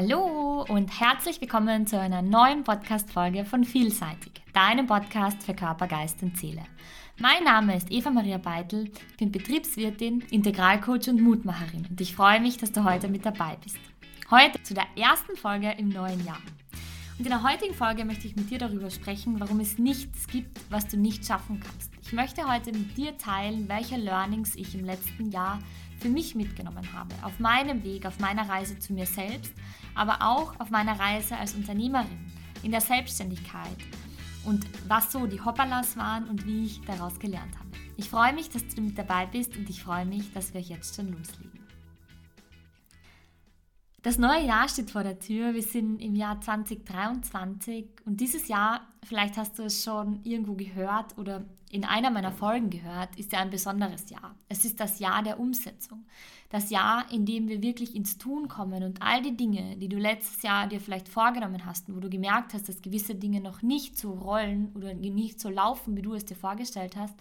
Hallo und herzlich willkommen zu einer neuen Podcast-Folge von Vielseitig, deinem Podcast für Körper, Geist und Seele. Mein Name ist Eva Maria Beitel, ich bin Betriebswirtin, Integralcoach und Mutmacherin und ich freue mich, dass du heute mit dabei bist. Heute zu der ersten Folge im neuen Jahr. Und in der heutigen Folge möchte ich mit dir darüber sprechen, warum es nichts gibt, was du nicht schaffen kannst. Ich möchte heute mit dir teilen, welche Learnings ich im letzten Jahr für mich mitgenommen habe. Auf meinem Weg, auf meiner Reise zu mir selbst, aber auch auf meiner Reise als Unternehmerin, in der Selbstständigkeit und was so die Hoppalas waren und wie ich daraus gelernt habe. Ich freue mich, dass du mit dabei bist und ich freue mich, dass wir jetzt schon loslegen. Das neue Jahr steht vor der Tür. Wir sind im Jahr 2023 und dieses Jahr, vielleicht hast du es schon irgendwo gehört oder in einer meiner Folgen gehört, ist ja ein besonderes Jahr. Es ist das Jahr der Umsetzung. Das Jahr, in dem wir wirklich ins Tun kommen und all die Dinge, die du letztes Jahr dir vielleicht vorgenommen hast, wo du gemerkt hast, dass gewisse Dinge noch nicht so rollen oder nicht so laufen, wie du es dir vorgestellt hast,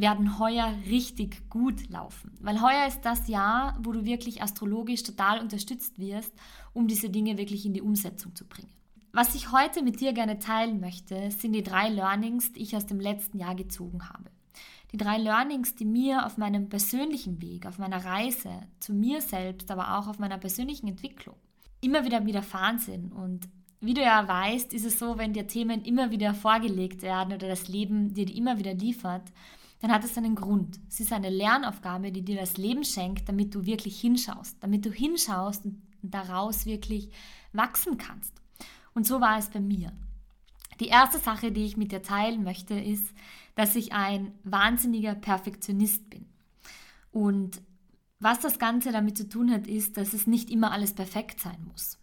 werden heuer richtig gut laufen. Weil heuer ist das Jahr, wo du wirklich astrologisch total unterstützt wirst, um diese Dinge wirklich in die Umsetzung zu bringen. Was ich heute mit dir gerne teilen möchte, sind die drei Learnings, die ich aus dem letzten Jahr gezogen habe. Die drei Learnings, die mir auf meinem persönlichen Weg, auf meiner Reise zu mir selbst, aber auch auf meiner persönlichen Entwicklung immer wieder widerfahren sind. Und wie du ja weißt, ist es so, wenn dir Themen immer wieder vorgelegt werden oder das Leben dir die immer wieder liefert, dann hat es einen Grund. Es ist eine Lernaufgabe, die dir das Leben schenkt, damit du wirklich hinschaust, damit du hinschaust und daraus wirklich wachsen kannst. Und so war es bei mir. Die erste Sache, die ich mit dir teilen möchte, ist, dass ich ein wahnsinniger Perfektionist bin. Und was das Ganze damit zu tun hat, ist, dass es nicht immer alles perfekt sein muss.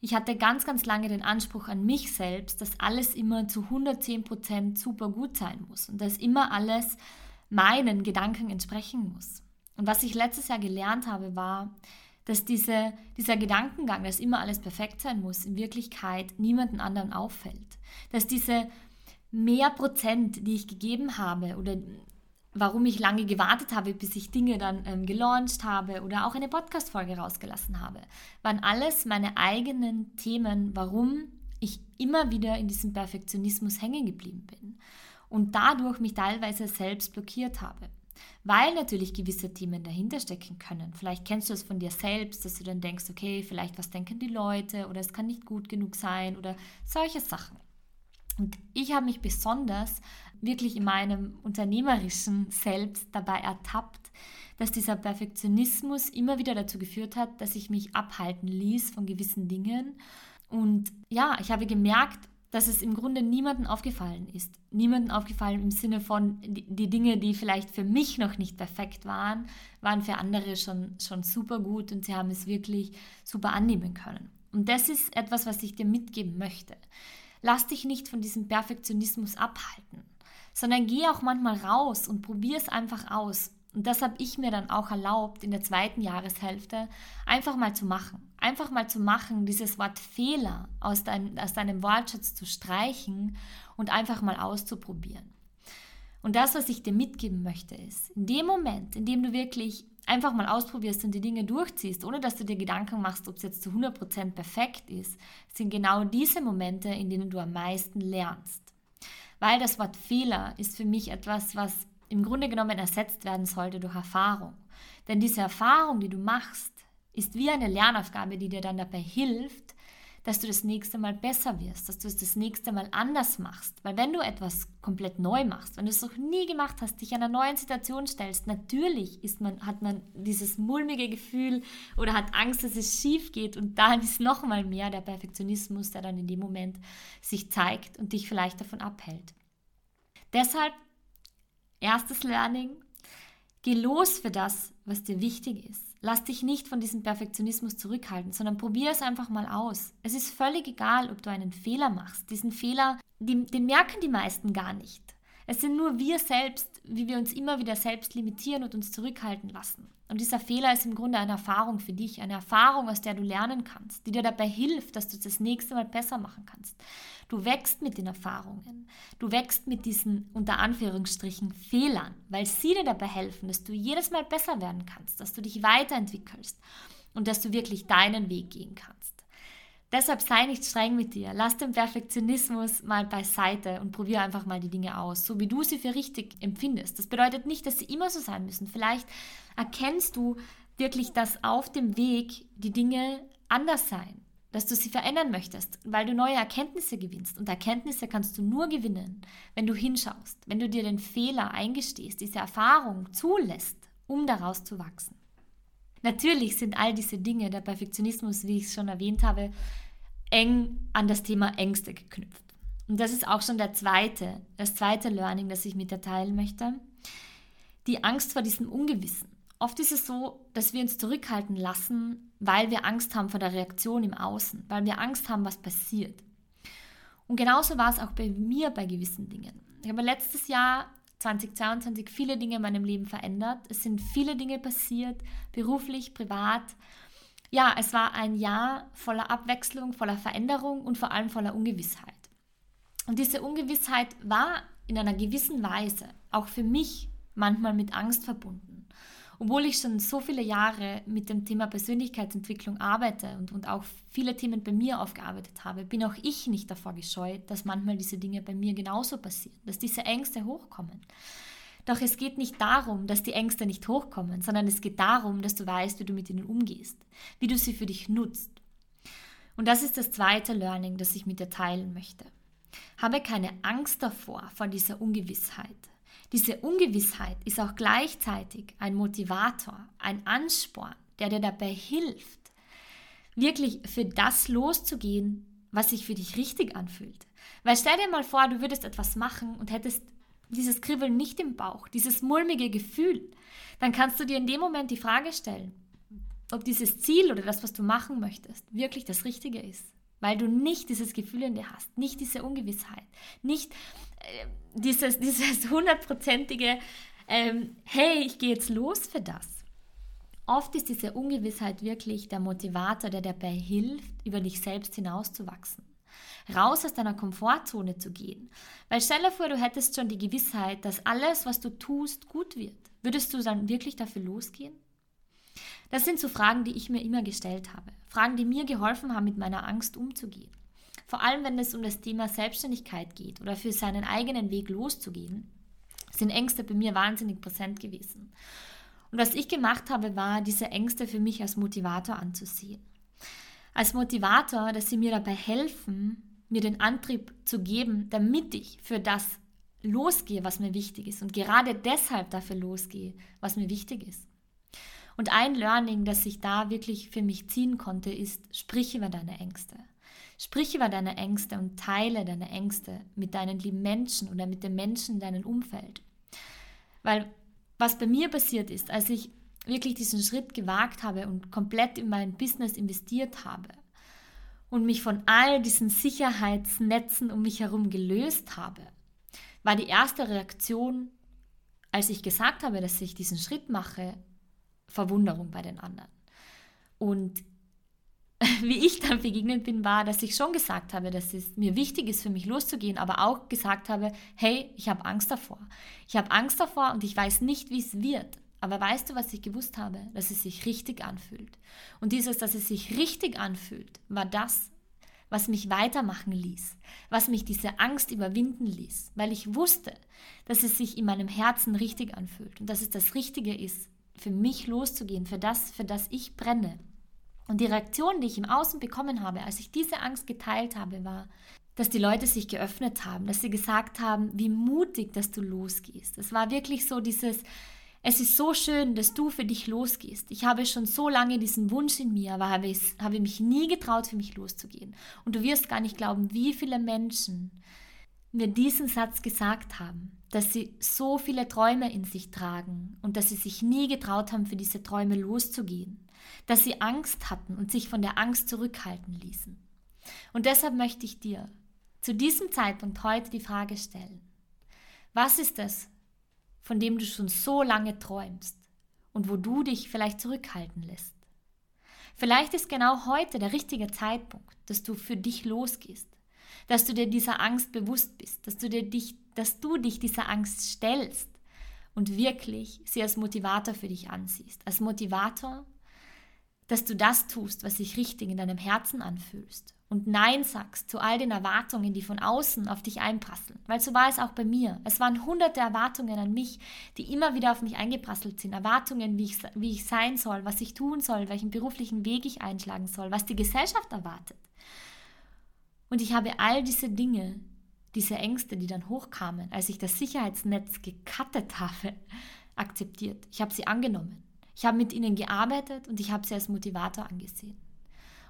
Ich hatte ganz, ganz lange den Anspruch an mich selbst, dass alles immer zu 110% super gut sein muss und dass immer alles meinen Gedanken entsprechen muss. Und was ich letztes Jahr gelernt habe, war, dass diese, dieser Gedankengang, dass immer alles perfekt sein muss, in Wirklichkeit niemanden anderen auffällt. Dass diese mehr Prozent, die ich gegeben habe oder warum ich lange gewartet habe, bis ich Dinge dann ähm, gelauncht habe oder auch eine Podcast-Folge rausgelassen habe, waren alles meine eigenen Themen, warum ich immer wieder in diesem Perfektionismus hängen geblieben bin und dadurch mich teilweise selbst blockiert habe. Weil natürlich gewisse Themen dahinter stecken können. Vielleicht kennst du es von dir selbst, dass du dann denkst, okay, vielleicht was denken die Leute oder es kann nicht gut genug sein oder solche Sachen. Und ich habe mich besonders wirklich in meinem unternehmerischen Selbst dabei ertappt, dass dieser Perfektionismus immer wieder dazu geführt hat, dass ich mich abhalten ließ von gewissen Dingen. Und ja, ich habe gemerkt, dass es im Grunde niemandem aufgefallen ist. Niemandem aufgefallen im Sinne von, die, Dinge, die vielleicht für mich noch nicht perfekt waren, waren für andere schon, schon super gut und sie haben es wirklich super annehmen können. Und das ist etwas, was ich dir mitgeben möchte. Lass dich nicht von diesem Perfektionismus abhalten, sondern geh auch manchmal raus und probier es einfach aus. Und das habe ich mir dann auch erlaubt, in der zweiten Jahreshälfte einfach mal zu machen. Einfach mal zu machen, dieses Wort Fehler aus, dein, aus deinem Wortschatz zu streichen und einfach mal auszuprobieren. Und das, was ich dir mitgeben möchte, ist, in dem Moment, in dem du wirklich einfach mal ausprobierst und die Dinge durchziehst, ohne dass du dir Gedanken machst, ob es jetzt zu 100% perfekt ist, sind genau diese Momente, in denen du am meisten lernst. Weil das Wort Fehler ist für mich etwas, was im Grunde genommen ersetzt werden sollte durch Erfahrung. Denn diese Erfahrung, die du machst, ist wie eine Lernaufgabe, die dir dann dabei hilft, dass du das nächste Mal besser wirst, dass du es das nächste Mal anders machst. Weil wenn du etwas komplett neu machst, wenn du es noch nie gemacht hast, dich einer neuen Situation stellst, natürlich ist man, hat man dieses mulmige Gefühl oder hat Angst, dass es schief geht und dann ist nochmal mehr der Perfektionismus, der dann in dem Moment sich zeigt und dich vielleicht davon abhält. Deshalb, erstes Learning, geh los für das, was dir wichtig ist. Lass dich nicht von diesem Perfektionismus zurückhalten, sondern probier es einfach mal aus. Es ist völlig egal, ob du einen Fehler machst. Diesen Fehler, den, den merken die meisten gar nicht. Es sind nur wir selbst, wie wir uns immer wieder selbst limitieren und uns zurückhalten lassen. Und dieser Fehler ist im Grunde eine Erfahrung für dich, eine Erfahrung, aus der du lernen kannst, die dir dabei hilft, dass du es das nächste Mal besser machen kannst. Du wächst mit den Erfahrungen. Du wächst mit diesen unter Anführungsstrichen Fehlern, weil sie dir dabei helfen, dass du jedes Mal besser werden kannst, dass du dich weiterentwickelst und dass du wirklich deinen Weg gehen kannst. Deshalb sei nicht streng mit dir. Lass den Perfektionismus mal beiseite und probiere einfach mal die Dinge aus, so wie du sie für richtig empfindest. Das bedeutet nicht, dass sie immer so sein müssen. Vielleicht erkennst du wirklich, dass auf dem Weg die Dinge anders sein, dass du sie verändern möchtest, weil du neue Erkenntnisse gewinnst. Und Erkenntnisse kannst du nur gewinnen, wenn du hinschaust, wenn du dir den Fehler eingestehst, diese Erfahrung zulässt, um daraus zu wachsen. Natürlich sind all diese Dinge, der Perfektionismus, wie ich es schon erwähnt habe, eng an das Thema Ängste geknüpft. Und das ist auch schon der zweite, das zweite Learning, das ich mit dir teilen möchte. Die Angst vor diesem Ungewissen. Oft ist es so, dass wir uns zurückhalten lassen, weil wir Angst haben vor der Reaktion im Außen, weil wir Angst haben, was passiert. Und genauso war es auch bei mir bei gewissen Dingen. Ich habe letztes Jahr 2022 viele Dinge in meinem Leben verändert. Es sind viele Dinge passiert, beruflich, privat. Ja, es war ein Jahr voller Abwechslung, voller Veränderung und vor allem voller Ungewissheit. Und diese Ungewissheit war in einer gewissen Weise auch für mich manchmal mit Angst verbunden obwohl ich schon so viele Jahre mit dem Thema Persönlichkeitsentwicklung arbeite und, und auch viele Themen bei mir aufgearbeitet habe, bin auch ich nicht davor gescheut, dass manchmal diese Dinge bei mir genauso passieren, dass diese Ängste hochkommen. Doch es geht nicht darum, dass die Ängste nicht hochkommen, sondern es geht darum, dass du weißt, wie du mit ihnen umgehst, wie du sie für dich nutzt. Und das ist das zweite Learning, das ich mit dir teilen möchte. Habe keine Angst davor, vor dieser Ungewissheit. Diese Ungewissheit ist auch gleichzeitig ein Motivator, ein Ansporn, der dir dabei hilft, wirklich für das loszugehen, was sich für dich richtig anfühlt. Weil stell dir mal vor, du würdest etwas machen und hättest dieses Kribbeln nicht im Bauch, dieses mulmige Gefühl, dann kannst du dir in dem Moment die Frage stellen, ob dieses Ziel oder das, was du machen möchtest, wirklich das Richtige ist. Weil du nicht dieses Gefühl in dir hast, nicht diese Ungewissheit, nicht äh, dieses, dieses hundertprozentige, ähm, hey, ich gehe jetzt los für das. Oft ist diese Ungewissheit wirklich der Motivator, der dabei hilft, über dich selbst hinauszuwachsen. Raus aus deiner Komfortzone zu gehen. Weil stell dir vor, du hättest schon die Gewissheit, dass alles, was du tust, gut wird. Würdest du dann wirklich dafür losgehen? Das sind so Fragen, die ich mir immer gestellt habe. Fragen, die mir geholfen haben, mit meiner Angst umzugehen. Vor allem, wenn es um das Thema Selbstständigkeit geht oder für seinen eigenen Weg loszugehen, sind Ängste bei mir wahnsinnig präsent gewesen. Und was ich gemacht habe, war, diese Ängste für mich als Motivator anzusehen. Als Motivator, dass sie mir dabei helfen, mir den Antrieb zu geben, damit ich für das losgehe, was mir wichtig ist. Und gerade deshalb dafür losgehe, was mir wichtig ist. Und ein Learning, das ich da wirklich für mich ziehen konnte, ist, sprich über deine Ängste. Sprich über deine Ängste und teile deine Ängste mit deinen lieben Menschen oder mit den Menschen in deinem Umfeld. Weil was bei mir passiert ist, als ich wirklich diesen Schritt gewagt habe und komplett in mein Business investiert habe und mich von all diesen Sicherheitsnetzen um mich herum gelöst habe, war die erste Reaktion, als ich gesagt habe, dass ich diesen Schritt mache, Verwunderung bei den anderen. Und wie ich dann begegnet bin, war, dass ich schon gesagt habe, dass es mir wichtig ist, für mich loszugehen, aber auch gesagt habe, hey, ich habe Angst davor. Ich habe Angst davor und ich weiß nicht, wie es wird. Aber weißt du, was ich gewusst habe? Dass es sich richtig anfühlt. Und dieses, dass es sich richtig anfühlt, war das, was mich weitermachen ließ, was mich diese Angst überwinden ließ, weil ich wusste, dass es sich in meinem Herzen richtig anfühlt und dass es das Richtige ist, für mich loszugehen, für das, für das ich brenne. Und die Reaktion, die ich im Außen bekommen habe, als ich diese Angst geteilt habe, war, dass die Leute sich geöffnet haben, dass sie gesagt haben, wie mutig, dass du losgehst. Es war wirklich so dieses, es ist so schön, dass du für dich losgehst. Ich habe schon so lange diesen Wunsch in mir, aber habe, habe mich nie getraut, für mich loszugehen. Und du wirst gar nicht glauben, wie viele Menschen mir diesen Satz gesagt haben, dass sie so viele Träume in sich tragen und dass sie sich nie getraut haben, für diese Träume loszugehen dass sie Angst hatten und sich von der Angst zurückhalten ließen. Und deshalb möchte ich dir zu diesem Zeitpunkt heute die Frage stellen, was ist es, von dem du schon so lange träumst und wo du dich vielleicht zurückhalten lässt? Vielleicht ist genau heute der richtige Zeitpunkt, dass du für dich losgehst, dass du dir dieser Angst bewusst bist, dass du, dir dich, dass du dich dieser Angst stellst und wirklich sie als Motivator für dich ansiehst. Als Motivator dass du das tust, was sich richtig in deinem Herzen anfühlst und Nein sagst zu all den Erwartungen, die von außen auf dich einprasseln. Weil so war es auch bei mir. Es waren hunderte Erwartungen an mich, die immer wieder auf mich eingeprasselt sind. Erwartungen, wie ich, wie ich sein soll, was ich tun soll, welchen beruflichen Weg ich einschlagen soll, was die Gesellschaft erwartet. Und ich habe all diese Dinge, diese Ängste, die dann hochkamen, als ich das Sicherheitsnetz gekattet habe, akzeptiert. Ich habe sie angenommen. Ich habe mit ihnen gearbeitet und ich habe sie als Motivator angesehen.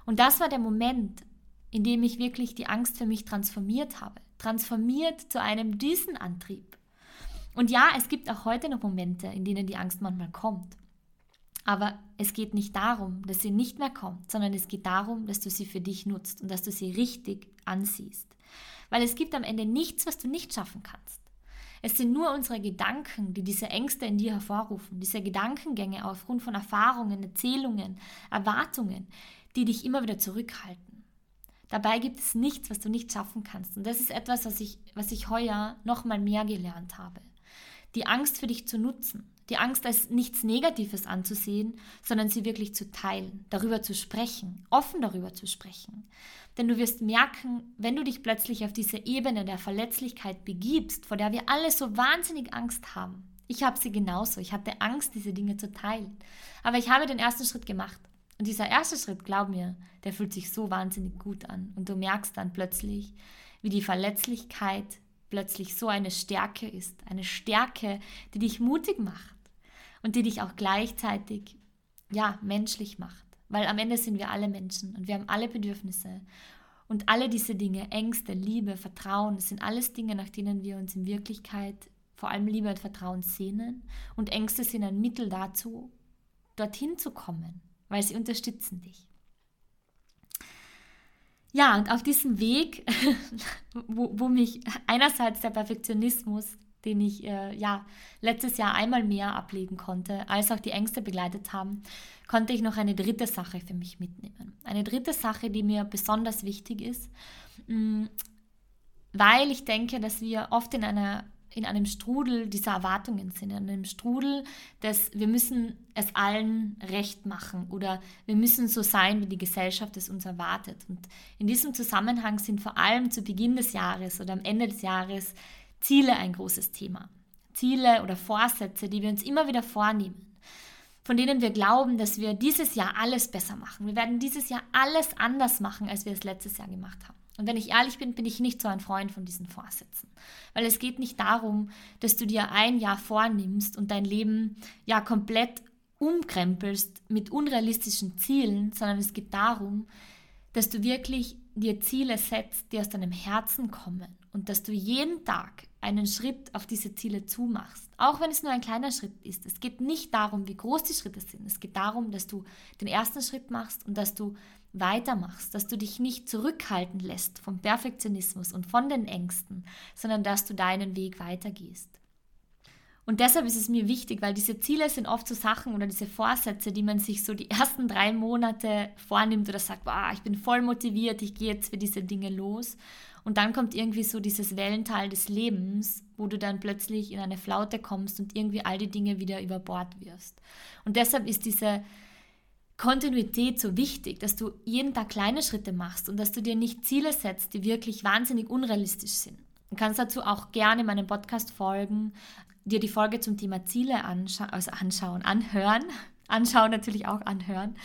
Und das war der Moment, in dem ich wirklich die Angst für mich transformiert habe. Transformiert zu einem diesen Antrieb. Und ja, es gibt auch heute noch Momente, in denen die Angst manchmal kommt. Aber es geht nicht darum, dass sie nicht mehr kommt, sondern es geht darum, dass du sie für dich nutzt und dass du sie richtig ansiehst. Weil es gibt am Ende nichts, was du nicht schaffen kannst. Es sind nur unsere Gedanken, die diese Ängste in dir hervorrufen, diese Gedankengänge aufgrund von Erfahrungen, Erzählungen, Erwartungen, die dich immer wieder zurückhalten. Dabei gibt es nichts, was du nicht schaffen kannst. Und das ist etwas, was ich, was ich heuer noch mal mehr gelernt habe. Die Angst für dich zu nutzen. Die Angst als nichts Negatives anzusehen, sondern sie wirklich zu teilen, darüber zu sprechen, offen darüber zu sprechen. Denn du wirst merken, wenn du dich plötzlich auf diese Ebene der Verletzlichkeit begibst, vor der wir alle so wahnsinnig Angst haben. Ich habe sie genauso. Ich hatte Angst, diese Dinge zu teilen. Aber ich habe den ersten Schritt gemacht. Und dieser erste Schritt, glaub mir, der fühlt sich so wahnsinnig gut an. Und du merkst dann plötzlich, wie die Verletzlichkeit plötzlich so eine Stärke ist. Eine Stärke, die dich mutig macht und die dich auch gleichzeitig, ja, menschlich macht. Weil am Ende sind wir alle Menschen und wir haben alle Bedürfnisse. Und alle diese Dinge, Ängste, Liebe, Vertrauen, das sind alles Dinge, nach denen wir uns in Wirklichkeit vor allem Liebe und Vertrauen sehnen. Und Ängste sind ein Mittel dazu, dorthin zu kommen weil sie unterstützen dich. Ja, und auf diesem Weg, wo, wo mich einerseits der Perfektionismus, den ich äh, ja letztes Jahr einmal mehr ablegen konnte, als auch die Ängste begleitet haben, konnte ich noch eine dritte Sache für mich mitnehmen. Eine dritte Sache, die mir besonders wichtig ist, mm, weil ich denke, dass wir oft in einer in einem Strudel dieser Erwartungen sind, in einem Strudel, dass wir müssen es allen recht machen oder wir müssen so sein, wie die Gesellschaft es uns erwartet. Und in diesem Zusammenhang sind vor allem zu Beginn des Jahres oder am Ende des Jahres Ziele ein großes Thema. Ziele oder Vorsätze, die wir uns immer wieder vornehmen von denen wir glauben, dass wir dieses Jahr alles besser machen. Wir werden dieses Jahr alles anders machen, als wir es letztes Jahr gemacht haben. Und wenn ich ehrlich bin, bin ich nicht so ein Freund von diesen Vorsätzen. Weil es geht nicht darum, dass du dir ein Jahr vornimmst und dein Leben ja komplett umkrempelst mit unrealistischen Zielen, sondern es geht darum, dass du wirklich dir Ziele setzt, die aus deinem Herzen kommen und dass du jeden Tag einen Schritt auf diese Ziele zumachst, auch wenn es nur ein kleiner Schritt ist. Es geht nicht darum, wie groß die Schritte sind. Es geht darum, dass du den ersten Schritt machst und dass du weitermachst, dass du dich nicht zurückhalten lässt vom Perfektionismus und von den Ängsten, sondern dass du deinen Weg weitergehst. Und deshalb ist es mir wichtig, weil diese Ziele sind oft so Sachen oder diese Vorsätze, die man sich so die ersten drei Monate vornimmt oder sagt, boah, ich bin voll motiviert, ich gehe jetzt für diese Dinge los. Und dann kommt irgendwie so dieses Wellental des Lebens, wo du dann plötzlich in eine Flaute kommst und irgendwie all die Dinge wieder über Bord wirfst. Und deshalb ist diese Kontinuität so wichtig, dass du jeden Tag kleine Schritte machst und dass du dir nicht Ziele setzt, die wirklich wahnsinnig unrealistisch sind. Du kannst dazu auch gerne in meinem Podcast folgen, dir die Folge zum Thema Ziele anscha also anschauen, anhören, anschauen natürlich auch anhören,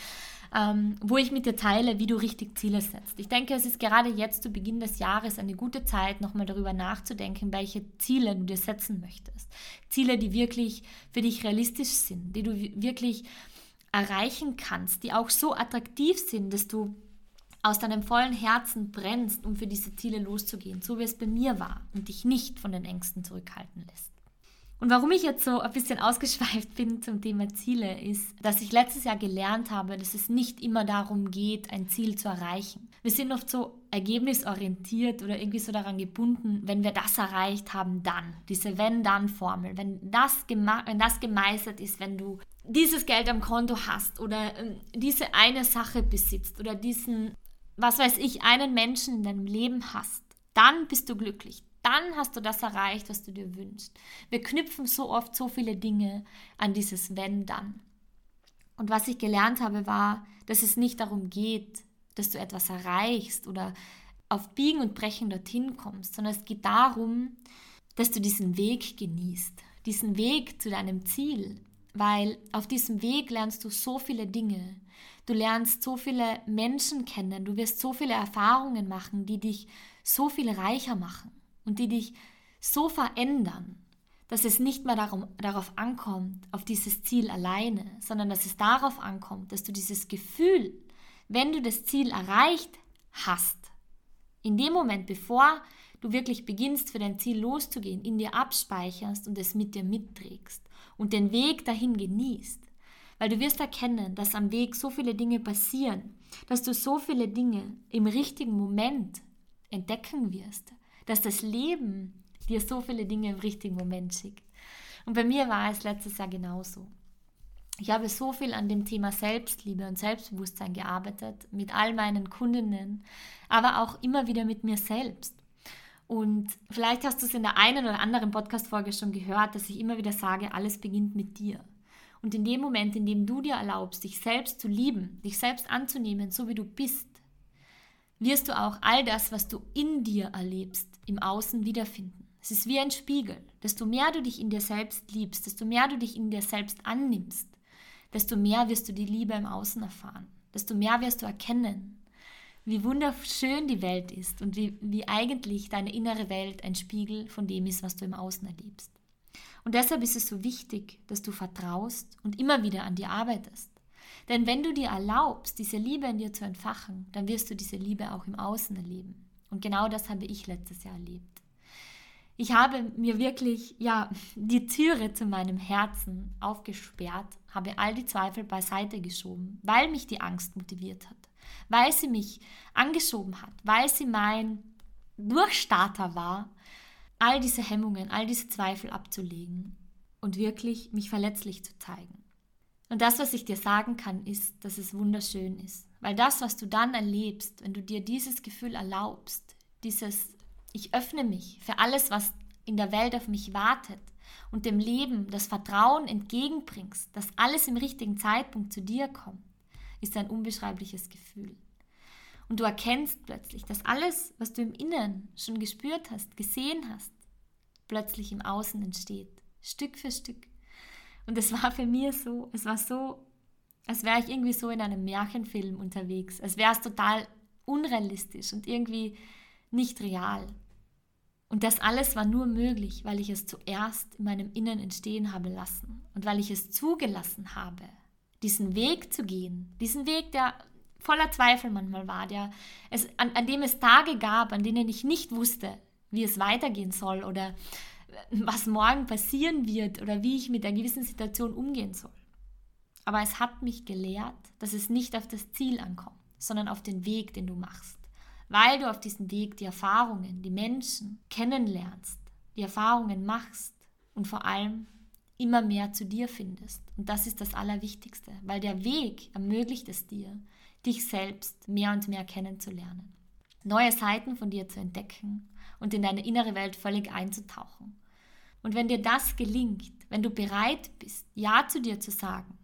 ähm, wo ich mit dir teile, wie du richtig Ziele setzt. Ich denke, es ist gerade jetzt zu Beginn des Jahres eine gute Zeit, nochmal darüber nachzudenken, welche Ziele du dir setzen möchtest. Ziele, die wirklich für dich realistisch sind, die du wirklich erreichen kannst, die auch so attraktiv sind, dass du aus deinem vollen Herzen brennst, um für diese Ziele loszugehen, so wie es bei mir war und dich nicht von den Ängsten zurückhalten lässt. Und warum ich jetzt so ein bisschen ausgeschweift bin zum Thema Ziele, ist, dass ich letztes Jahr gelernt habe, dass es nicht immer darum geht, ein Ziel zu erreichen. Wir sind oft so ergebnisorientiert oder irgendwie so daran gebunden, wenn wir das erreicht haben, dann. Diese Wenn-Dann-Formel. Wenn das, wenn das gemeistert ist, wenn du dieses Geld am Konto hast oder ähm, diese eine Sache besitzt oder diesen, was weiß ich, einen Menschen in deinem Leben hast, dann bist du glücklich. Dann hast du das erreicht, was du dir wünschst. Wir knüpfen so oft so viele Dinge an dieses Wenn dann. Und was ich gelernt habe, war, dass es nicht darum geht, dass du etwas erreichst oder auf Biegen und Brechen dorthin kommst, sondern es geht darum, dass du diesen Weg genießt, diesen Weg zu deinem Ziel, weil auf diesem Weg lernst du so viele Dinge. Du lernst so viele Menschen kennen, du wirst so viele Erfahrungen machen, die dich so viel reicher machen und die dich so verändern, dass es nicht mehr darum, darauf ankommt, auf dieses Ziel alleine, sondern dass es darauf ankommt, dass du dieses Gefühl, wenn du das Ziel erreicht hast, in dem Moment, bevor du wirklich beginnst, für dein Ziel loszugehen, in dir abspeicherst und es mit dir mitträgst und den Weg dahin genießt. Weil du wirst erkennen, dass am Weg so viele Dinge passieren, dass du so viele Dinge im richtigen Moment entdecken wirst, dass das Leben dir so viele Dinge im richtigen Moment schickt. Und bei mir war es letztes Jahr genauso. Ich habe so viel an dem Thema Selbstliebe und Selbstbewusstsein gearbeitet, mit all meinen Kundinnen, aber auch immer wieder mit mir selbst. Und vielleicht hast du es in der einen oder anderen Podcast-Folge schon gehört, dass ich immer wieder sage, alles beginnt mit dir. Und in dem Moment, in dem du dir erlaubst, dich selbst zu lieben, dich selbst anzunehmen, so wie du bist, wirst du auch all das, was du in dir erlebst, im Außen wiederfinden. Es ist wie ein Spiegel. Desto mehr du dich in dir selbst liebst, desto mehr du dich in dir selbst annimmst, desto mehr wirst du die Liebe im Außen erfahren. Desto mehr wirst du erkennen, wie wunderschön die Welt ist und wie, wie eigentlich deine innere Welt ein Spiegel von dem ist, was du im Außen erlebst. Und deshalb ist es so wichtig, dass du vertraust und immer wieder an dir arbeitest. Denn wenn du dir erlaubst, diese Liebe in dir zu entfachen, dann wirst du diese Liebe auch im Außen erleben. Und genau das habe ich letztes Jahr erlebt. Ich habe mir wirklich, ja, die Türe zu meinem Herzen aufgesperrt, habe all die Zweifel beiseite geschoben, weil mich die Angst motiviert hat, weil sie mich angeschoben hat, weil sie mein Durchstarter war, all diese Hemmungen, all diese Zweifel abzulegen und wirklich mich verletzlich zu zeigen. Und das, was ich dir sagen kann, ist, dass es wunderschön ist. Weil das, was du dann erlebst, wenn du dir dieses Gefühl erlaubst, dieses ich öffne mich für alles, was in der Welt auf mich wartet und dem Leben das Vertrauen entgegenbringst, dass alles im richtigen Zeitpunkt zu dir kommt, ist ein unbeschreibliches Gefühl. Und du erkennst plötzlich, dass alles, was du im Inneren schon gespürt hast, gesehen hast, plötzlich im Außen entsteht, Stück für Stück. Und es war für mich so, es war so, als wäre ich irgendwie so in einem Märchenfilm unterwegs, als wäre es total unrealistisch und irgendwie nicht real. Und das alles war nur möglich, weil ich es zuerst in meinem Innern entstehen habe lassen. Und weil ich es zugelassen habe, diesen Weg zu gehen, diesen Weg, der voller Zweifel manchmal war, der es, an, an dem es Tage gab, an denen ich nicht wusste, wie es weitergehen soll oder was morgen passieren wird oder wie ich mit einer gewissen Situation umgehen soll. Aber es hat mich gelehrt, dass es nicht auf das Ziel ankommt, sondern auf den Weg, den du machst weil du auf diesem Weg die Erfahrungen, die Menschen kennenlernst, die Erfahrungen machst und vor allem immer mehr zu dir findest. Und das ist das Allerwichtigste, weil der Weg ermöglicht es dir, dich selbst mehr und mehr kennenzulernen, neue Seiten von dir zu entdecken und in deine innere Welt völlig einzutauchen. Und wenn dir das gelingt, wenn du bereit bist, Ja zu dir zu sagen,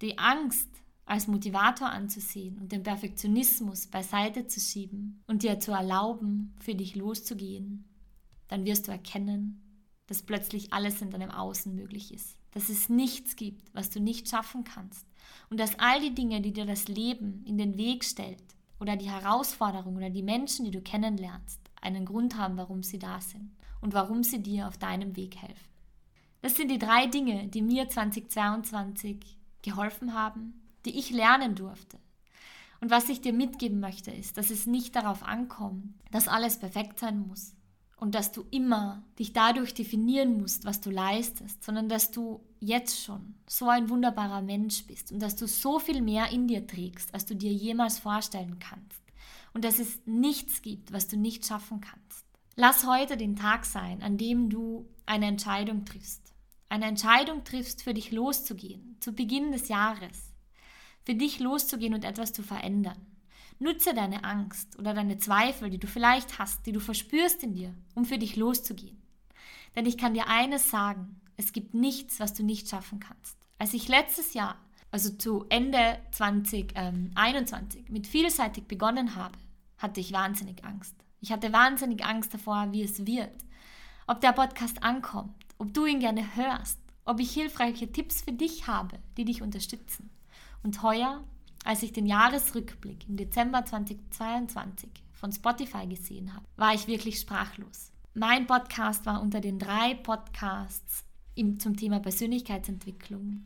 die Angst als Motivator anzusehen und den Perfektionismus beiseite zu schieben und dir zu erlauben, für dich loszugehen, dann wirst du erkennen, dass plötzlich alles in deinem Außen möglich ist. Dass es nichts gibt, was du nicht schaffen kannst. Und dass all die Dinge, die dir das Leben in den Weg stellt, oder die Herausforderungen oder die Menschen, die du kennenlernst, einen Grund haben, warum sie da sind und warum sie dir auf deinem Weg helfen. Das sind die drei Dinge, die mir 2022 geholfen haben, die ich lernen durfte. Und was ich dir mitgeben möchte, ist, dass es nicht darauf ankommt, dass alles perfekt sein muss und dass du immer dich dadurch definieren musst, was du leistest, sondern dass du jetzt schon so ein wunderbarer Mensch bist und dass du so viel mehr in dir trägst, als du dir jemals vorstellen kannst. Und dass es nichts gibt, was du nicht schaffen kannst. Lass heute den Tag sein, an dem du eine Entscheidung triffst. Eine Entscheidung triffst, für dich loszugehen, zu Beginn des Jahres für dich loszugehen und etwas zu verändern. Nutze deine Angst oder deine Zweifel, die du vielleicht hast, die du verspürst in dir, um für dich loszugehen. Denn ich kann dir eines sagen, es gibt nichts, was du nicht schaffen kannst. Als ich letztes Jahr also zu Ende 2021, mit vielseitig begonnen habe, hatte ich wahnsinnig Angst. Ich hatte wahnsinnig Angst davor, wie es wird, ob der Podcast ankommt, ob du ihn gerne hörst, ob ich hilfreiche Tipps für dich habe, die dich unterstützen. Und heuer, als ich den Jahresrückblick im Dezember 2022 von Spotify gesehen habe, war ich wirklich sprachlos. Mein Podcast war unter den drei Podcasts zum Thema Persönlichkeitsentwicklung.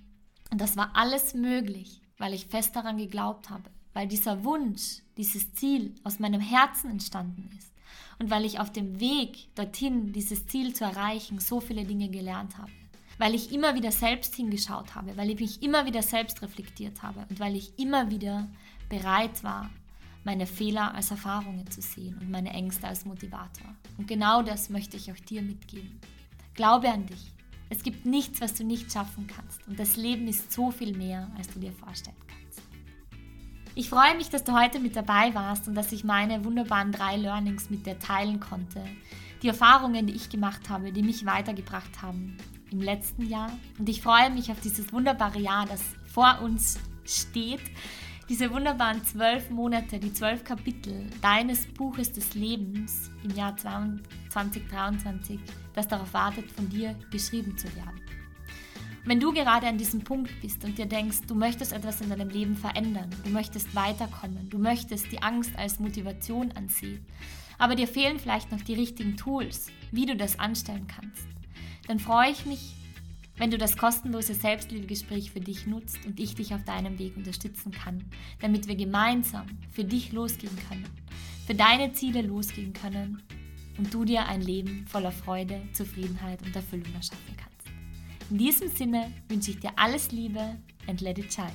Und das war alles möglich, weil ich fest daran geglaubt habe, weil dieser Wunsch, dieses Ziel aus meinem Herzen entstanden ist und weil ich auf dem Weg dorthin, dieses Ziel zu erreichen, so viele Dinge gelernt habe. Weil ich immer wieder selbst hingeschaut habe, weil ich mich immer wieder selbst reflektiert habe und weil ich immer wieder bereit war, meine Fehler als Erfahrungen zu sehen und meine Ängste als Motivator. Und genau das möchte ich auch dir mitgeben. Glaube an dich. Es gibt nichts, was du nicht schaffen kannst. Und das Leben ist so viel mehr, als du dir vorstellen kannst. Ich freue mich, dass du heute mit dabei warst und dass ich meine wunderbaren drei Learnings mit dir teilen konnte. Die Erfahrungen, die ich gemacht habe, die mich weitergebracht haben im letzten Jahr. Und ich freue mich auf dieses wunderbare Jahr, das vor uns steht. Diese wunderbaren zwölf Monate, die zwölf Kapitel deines Buches des Lebens im Jahr 2023, das darauf wartet, von dir geschrieben zu werden. Wenn du gerade an diesem Punkt bist und dir denkst, du möchtest etwas in deinem Leben verändern, du möchtest weiterkommen, du möchtest die Angst als Motivation ansehen, aber dir fehlen vielleicht noch die richtigen Tools, wie du das anstellen kannst, dann freue ich mich, wenn du das kostenlose Selbstliebegespräch für dich nutzt und ich dich auf deinem Weg unterstützen kann, damit wir gemeinsam für dich losgehen können, für deine Ziele losgehen können und du dir ein Leben voller Freude, Zufriedenheit und Erfüllung erschaffen kannst. In diesem Sinne wünsche ich dir alles Liebe and let it shine.